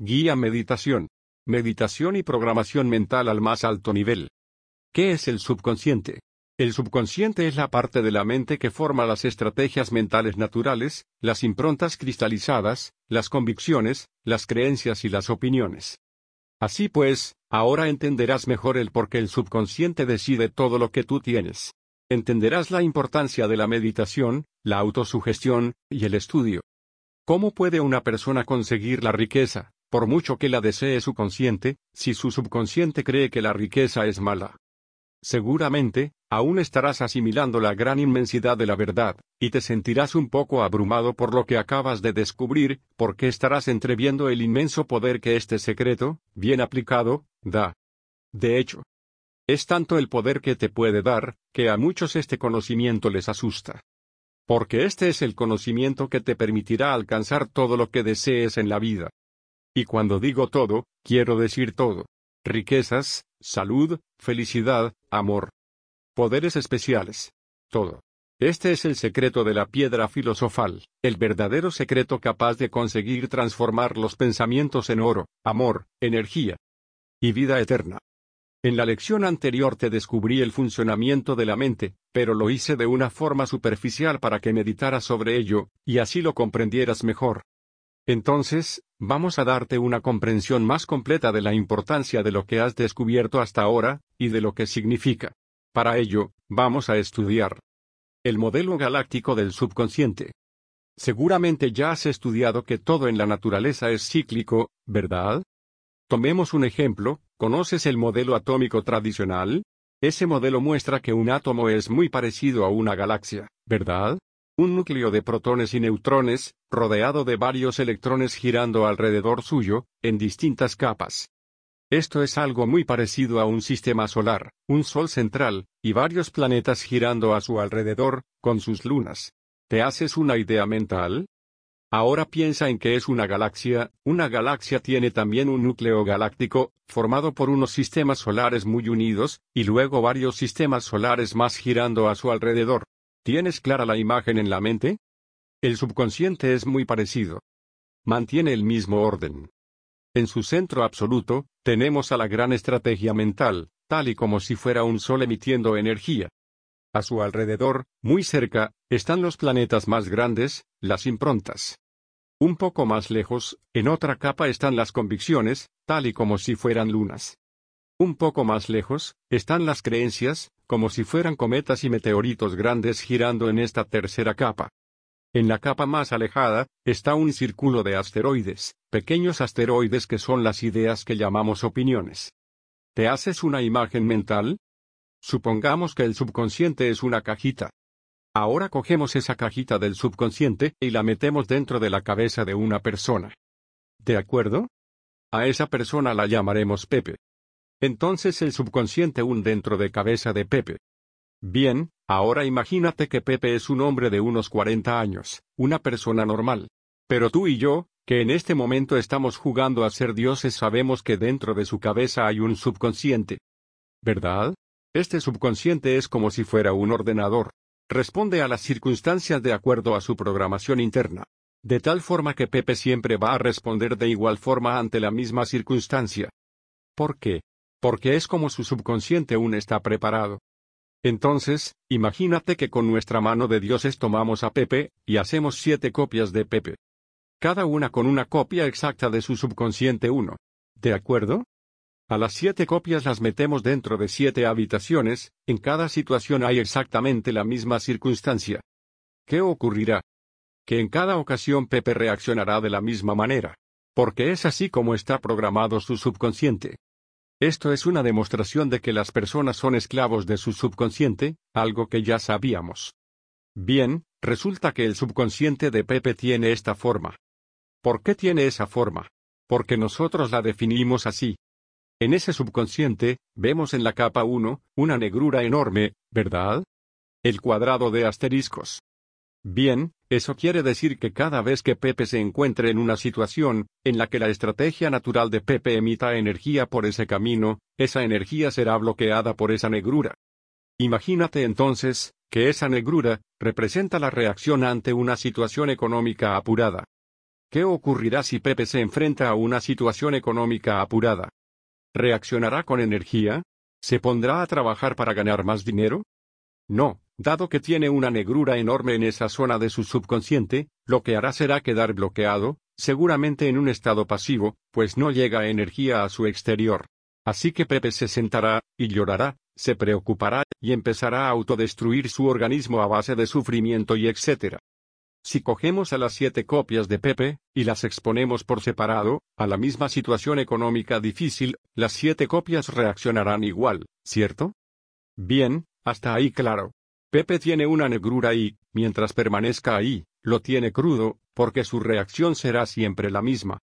Guía Meditación. Meditación y programación mental al más alto nivel. ¿Qué es el subconsciente? El subconsciente es la parte de la mente que forma las estrategias mentales naturales, las improntas cristalizadas, las convicciones, las creencias y las opiniones. Así pues, ahora entenderás mejor el por qué el subconsciente decide todo lo que tú tienes. Entenderás la importancia de la meditación, la autosugestión, y el estudio. ¿Cómo puede una persona conseguir la riqueza, por mucho que la desee su consciente, si su subconsciente cree que la riqueza es mala? Seguramente, aún estarás asimilando la gran inmensidad de la verdad, y te sentirás un poco abrumado por lo que acabas de descubrir, porque estarás entreviendo el inmenso poder que este secreto, bien aplicado, da. De hecho, es tanto el poder que te puede dar, que a muchos este conocimiento les asusta. Porque este es el conocimiento que te permitirá alcanzar todo lo que desees en la vida. Y cuando digo todo, quiero decir todo. Riquezas, salud, felicidad, amor. Poderes especiales. Todo. Este es el secreto de la piedra filosofal, el verdadero secreto capaz de conseguir transformar los pensamientos en oro, amor, energía y vida eterna. En la lección anterior te descubrí el funcionamiento de la mente, pero lo hice de una forma superficial para que meditaras sobre ello, y así lo comprendieras mejor. Entonces, vamos a darte una comprensión más completa de la importancia de lo que has descubierto hasta ahora, y de lo que significa. Para ello, vamos a estudiar el modelo galáctico del subconsciente. Seguramente ya has estudiado que todo en la naturaleza es cíclico, ¿verdad? Tomemos un ejemplo, ¿conoces el modelo atómico tradicional? Ese modelo muestra que un átomo es muy parecido a una galaxia, ¿verdad? Un núcleo de protones y neutrones, rodeado de varios electrones girando alrededor suyo, en distintas capas. Esto es algo muy parecido a un sistema solar, un sol central, y varios planetas girando a su alrededor, con sus lunas. ¿Te haces una idea mental? Ahora piensa en que es una galaxia, una galaxia tiene también un núcleo galáctico, formado por unos sistemas solares muy unidos, y luego varios sistemas solares más girando a su alrededor. ¿Tienes clara la imagen en la mente? El subconsciente es muy parecido. Mantiene el mismo orden. En su centro absoluto, tenemos a la gran estrategia mental, tal y como si fuera un sol emitiendo energía. A su alrededor, muy cerca, están los planetas más grandes, las improntas. Un poco más lejos, en otra capa están las convicciones, tal y como si fueran lunas. Un poco más lejos, están las creencias, como si fueran cometas y meteoritos grandes girando en esta tercera capa. En la capa más alejada, está un círculo de asteroides, pequeños asteroides que son las ideas que llamamos opiniones. ¿Te haces una imagen mental? Supongamos que el subconsciente es una cajita. Ahora cogemos esa cajita del subconsciente y la metemos dentro de la cabeza de una persona. ¿De acuerdo? A esa persona la llamaremos Pepe. Entonces el subconsciente un dentro de cabeza de Pepe. Bien, ahora imagínate que Pepe es un hombre de unos 40 años, una persona normal. Pero tú y yo, que en este momento estamos jugando a ser dioses, sabemos que dentro de su cabeza hay un subconsciente. ¿Verdad? Este subconsciente es como si fuera un ordenador. Responde a las circunstancias de acuerdo a su programación interna. De tal forma que Pepe siempre va a responder de igual forma ante la misma circunstancia. ¿Por qué? Porque es como su subconsciente aún está preparado. Entonces, imagínate que con nuestra mano de dioses tomamos a Pepe, y hacemos siete copias de Pepe. Cada una con una copia exacta de su subconsciente uno. ¿De acuerdo? A las siete copias las metemos dentro de siete habitaciones, en cada situación hay exactamente la misma circunstancia. ¿Qué ocurrirá? Que en cada ocasión Pepe reaccionará de la misma manera. Porque es así como está programado su subconsciente. Esto es una demostración de que las personas son esclavos de su subconsciente, algo que ya sabíamos. Bien, resulta que el subconsciente de Pepe tiene esta forma. ¿Por qué tiene esa forma? Porque nosotros la definimos así. En ese subconsciente, vemos en la capa 1, una negrura enorme, ¿verdad? El cuadrado de asteriscos. Bien, eso quiere decir que cada vez que Pepe se encuentre en una situación, en la que la estrategia natural de Pepe emita energía por ese camino, esa energía será bloqueada por esa negrura. Imagínate entonces, que esa negrura, representa la reacción ante una situación económica apurada. ¿qué ocurrirá si Pepe se enfrenta a una situación económica apurada? ¿Reaccionará con energía? ¿Se pondrá a trabajar para ganar más dinero? No, dado que tiene una negrura enorme en esa zona de su subconsciente, lo que hará será quedar bloqueado, seguramente en un estado pasivo, pues no llega energía a su exterior. Así que Pepe se sentará, y llorará, se preocupará, y empezará a autodestruir su organismo a base de sufrimiento y etc. Si cogemos a las siete copias de Pepe, y las exponemos por separado, a la misma situación económica difícil, las siete copias reaccionarán igual, ¿cierto? Bien, hasta ahí claro. Pepe tiene una negrura y, mientras permanezca ahí, lo tiene crudo, porque su reacción será siempre la misma.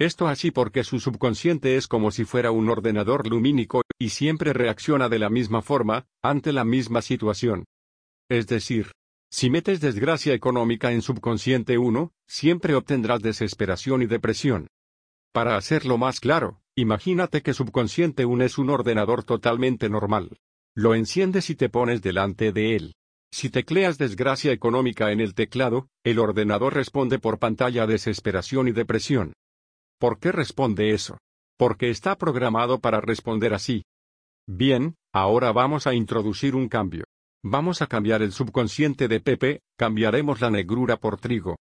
Esto así porque su subconsciente es como si fuera un ordenador lumínico, y siempre reacciona de la misma forma, ante la misma situación. Es decir, si metes desgracia económica en subconsciente 1, siempre obtendrás desesperación y depresión. Para hacerlo más claro, imagínate que subconsciente 1 es un ordenador totalmente normal. Lo enciendes y te pones delante de él. Si tecleas desgracia económica en el teclado, el ordenador responde por pantalla desesperación y depresión. ¿Por qué responde eso? Porque está programado para responder así. Bien, ahora vamos a introducir un cambio. Vamos a cambiar el subconsciente de Pepe, cambiaremos la negrura por trigo.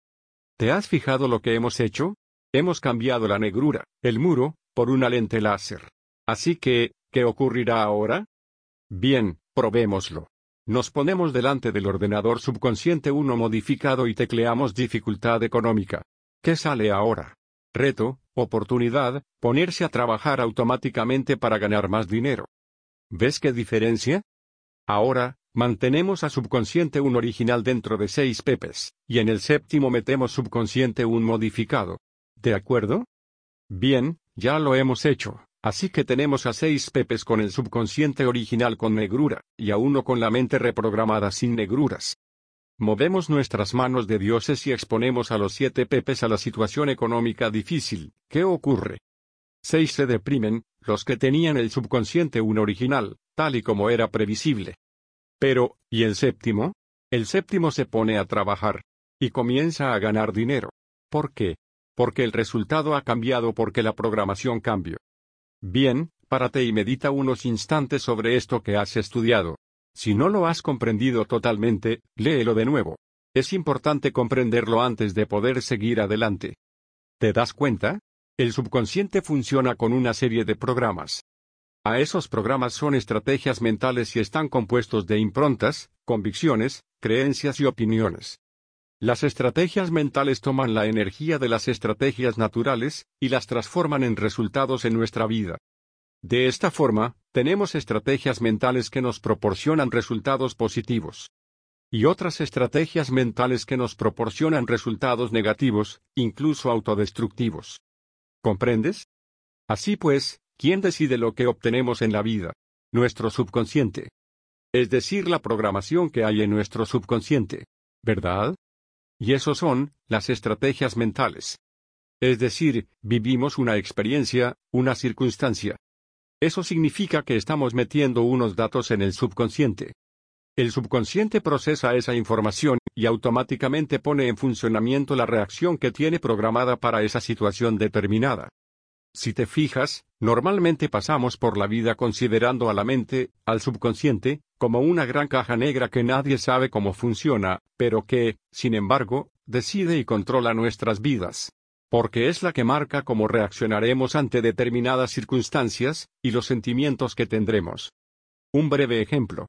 ¿Te has fijado lo que hemos hecho? Hemos cambiado la negrura, el muro, por una lente láser. Así que, ¿qué ocurrirá ahora? Bien, probémoslo. Nos ponemos delante del ordenador subconsciente 1 modificado y tecleamos dificultad económica. ¿Qué sale ahora? Reto, oportunidad, ponerse a trabajar automáticamente para ganar más dinero. ¿Ves qué diferencia? Ahora, mantenemos a subconsciente 1 original dentro de 6 pepes, y en el séptimo metemos subconsciente 1 modificado. ¿De acuerdo? Bien, ya lo hemos hecho. Así que tenemos a seis pepes con el subconsciente original con negrura, y a uno con la mente reprogramada sin negruras. Movemos nuestras manos de dioses y exponemos a los siete pepes a la situación económica difícil. ¿Qué ocurre? Seis se deprimen, los que tenían el subconsciente un original, tal y como era previsible. Pero, ¿y el séptimo? El séptimo se pone a trabajar. Y comienza a ganar dinero. ¿Por qué? Porque el resultado ha cambiado porque la programación cambió. Bien, párate y medita unos instantes sobre esto que has estudiado. Si no lo has comprendido totalmente, léelo de nuevo. Es importante comprenderlo antes de poder seguir adelante. ¿Te das cuenta? El subconsciente funciona con una serie de programas. A esos programas son estrategias mentales y están compuestos de improntas, convicciones, creencias y opiniones. Las estrategias mentales toman la energía de las estrategias naturales, y las transforman en resultados en nuestra vida. De esta forma, tenemos estrategias mentales que nos proporcionan resultados positivos. Y otras estrategias mentales que nos proporcionan resultados negativos, incluso autodestructivos. ¿Comprendes? Así pues, ¿quién decide lo que obtenemos en la vida? Nuestro subconsciente. Es decir, la programación que hay en nuestro subconsciente. ¿Verdad? Y eso son, las estrategias mentales. Es decir, vivimos una experiencia, una circunstancia. Eso significa que estamos metiendo unos datos en el subconsciente. El subconsciente procesa esa información y automáticamente pone en funcionamiento la reacción que tiene programada para esa situación determinada. Si te fijas, normalmente pasamos por la vida considerando a la mente, al subconsciente, como una gran caja negra que nadie sabe cómo funciona, pero que, sin embargo, decide y controla nuestras vidas. Porque es la que marca cómo reaccionaremos ante determinadas circunstancias, y los sentimientos que tendremos. Un breve ejemplo.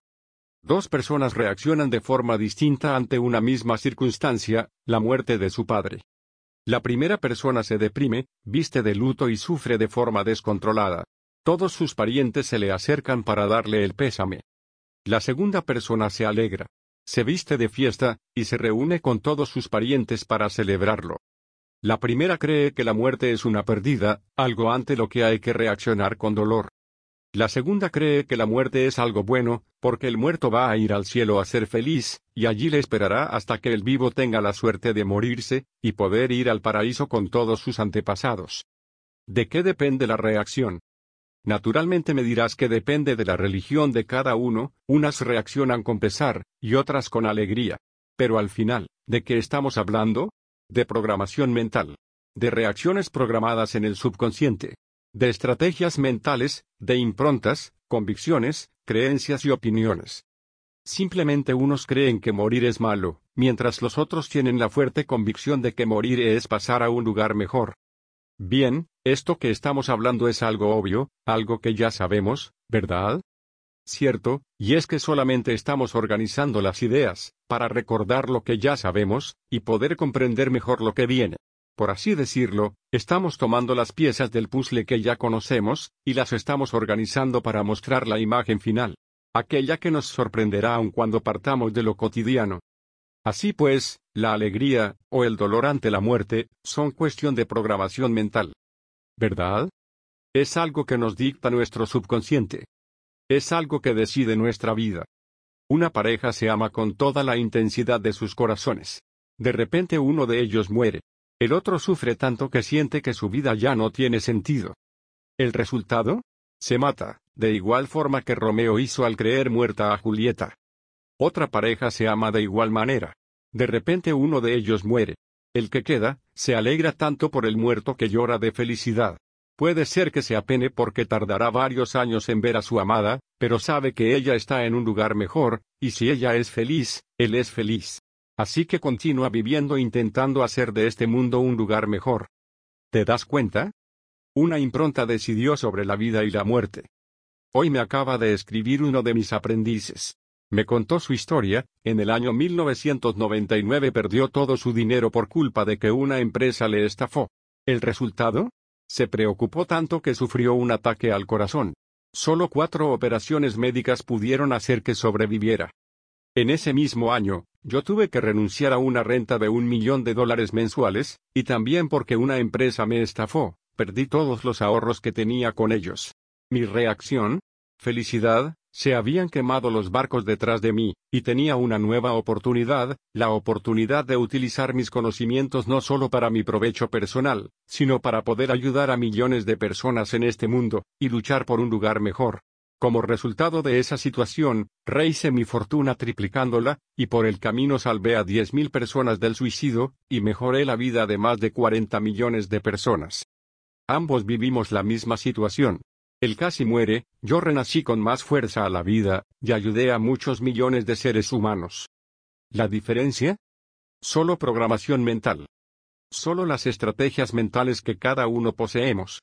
Dos personas reaccionan de forma distinta ante una misma circunstancia, la muerte de su padre. La primera persona se deprime, viste de luto y sufre de forma descontrolada. Todos sus parientes se le acercan para darle el pésame. La segunda persona se alegra. Se viste de fiesta, y se reúne con todos sus parientes para celebrarlo. La primera cree que la muerte es una pérdida, algo ante lo que hay que reaccionar con dolor. La segunda cree que la muerte es algo bueno, porque el muerto va a ir al cielo a ser feliz, y allí le esperará hasta que el vivo tenga la suerte de morirse, y poder ir al paraíso con todos sus antepasados. ¿De qué depende la reacción? Naturalmente me dirás que depende de la religión de cada uno, unas reaccionan con pesar, y otras con alegría. Pero al final, ¿de qué estamos hablando? De programación mental. de reacciones programadas en el subconsciente, de estrategias mentales, de improntas, convicciones, creencias y opiniones. Simplemente unos creen que morir es malo, mientras los otros tienen la fuerte convicción de que morir es pasar a un lugar mejor. Bien, esto que estamos hablando es algo obvio, algo que ya sabemos, ¿verdad? Cierto, y es que solamente estamos organizando las ideas, para recordar lo que ya sabemos, y poder comprender mejor lo que viene. Por así decirlo, estamos tomando las piezas del puzzle que ya conocemos, y las estamos organizando para mostrar la imagen final. Aquella que nos sorprenderá aun cuando partamos de lo cotidiano. Así pues, la alegría, o el dolor ante la muerte, son cuestión de programación mental. ¿Verdad? Es algo que nos dicta nuestro subconsciente. Es algo que decide nuestra vida. Una pareja se ama con toda la intensidad de sus corazones. De repente uno de ellos muere. El otro sufre tanto que siente que su vida ya no tiene sentido. ¿El resultado? Se mata, de igual forma que Romeo hizo al creer muerta a Julieta. Otra pareja se ama de igual manera. De repente uno de ellos muere. El que queda, se alegra tanto por el muerto que llora de felicidad. Puede ser que se apene porque tardará varios años en ver a su amada, pero sabe que ella está en un lugar mejor, y si ella es feliz, él es feliz. Así que continúa viviendo intentando hacer de este mundo un lugar mejor. ¿Te das cuenta? Una impronta decidió sobre la vida y la muerte. Hoy me acaba de escribir uno de mis aprendices. Me contó su historia, en el año 1999 perdió todo su dinero por culpa de que una empresa le estafó. ¿El resultado? Se preocupó tanto que sufrió un ataque al corazón. Solo cuatro operaciones médicas pudieron hacer que sobreviviera. En ese mismo año, yo tuve que renunciar a una renta de un millón de dólares mensuales, y también porque una empresa me estafó, perdí todos los ahorros que tenía con ellos. Mi reacción, felicidad, se habían quemado los barcos detrás de mí, y tenía una nueva oportunidad, la oportunidad de utilizar mis conocimientos no solo para mi provecho personal, sino para poder ayudar a millones de personas en este mundo, y luchar por un lugar mejor. Como resultado de esa situación, rehice mi fortuna triplicándola, y por el camino salvé a 10.000 personas del suicidio, y mejoré la vida de más de 40 millones de personas. Ambos vivimos la misma situación. Él casi muere, yo renací con más fuerza a la vida, y ayudé a muchos millones de seres humanos. ¿La diferencia? Solo programación mental. Solo las estrategias mentales que cada uno poseemos.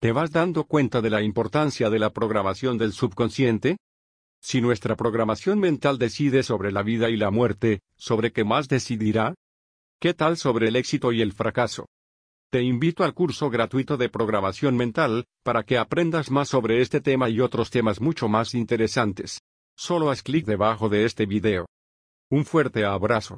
¿Te vas dando cuenta de la importancia de la programación del subconsciente? Si nuestra programación mental decide sobre la vida y la muerte, ¿sobre qué más decidirá? ¿Qué tal sobre el éxito y el fracaso? Te invito al curso gratuito de programación mental, para que aprendas más sobre este tema y otros temas mucho más interesantes. Solo haz clic debajo de este video. Un fuerte abrazo.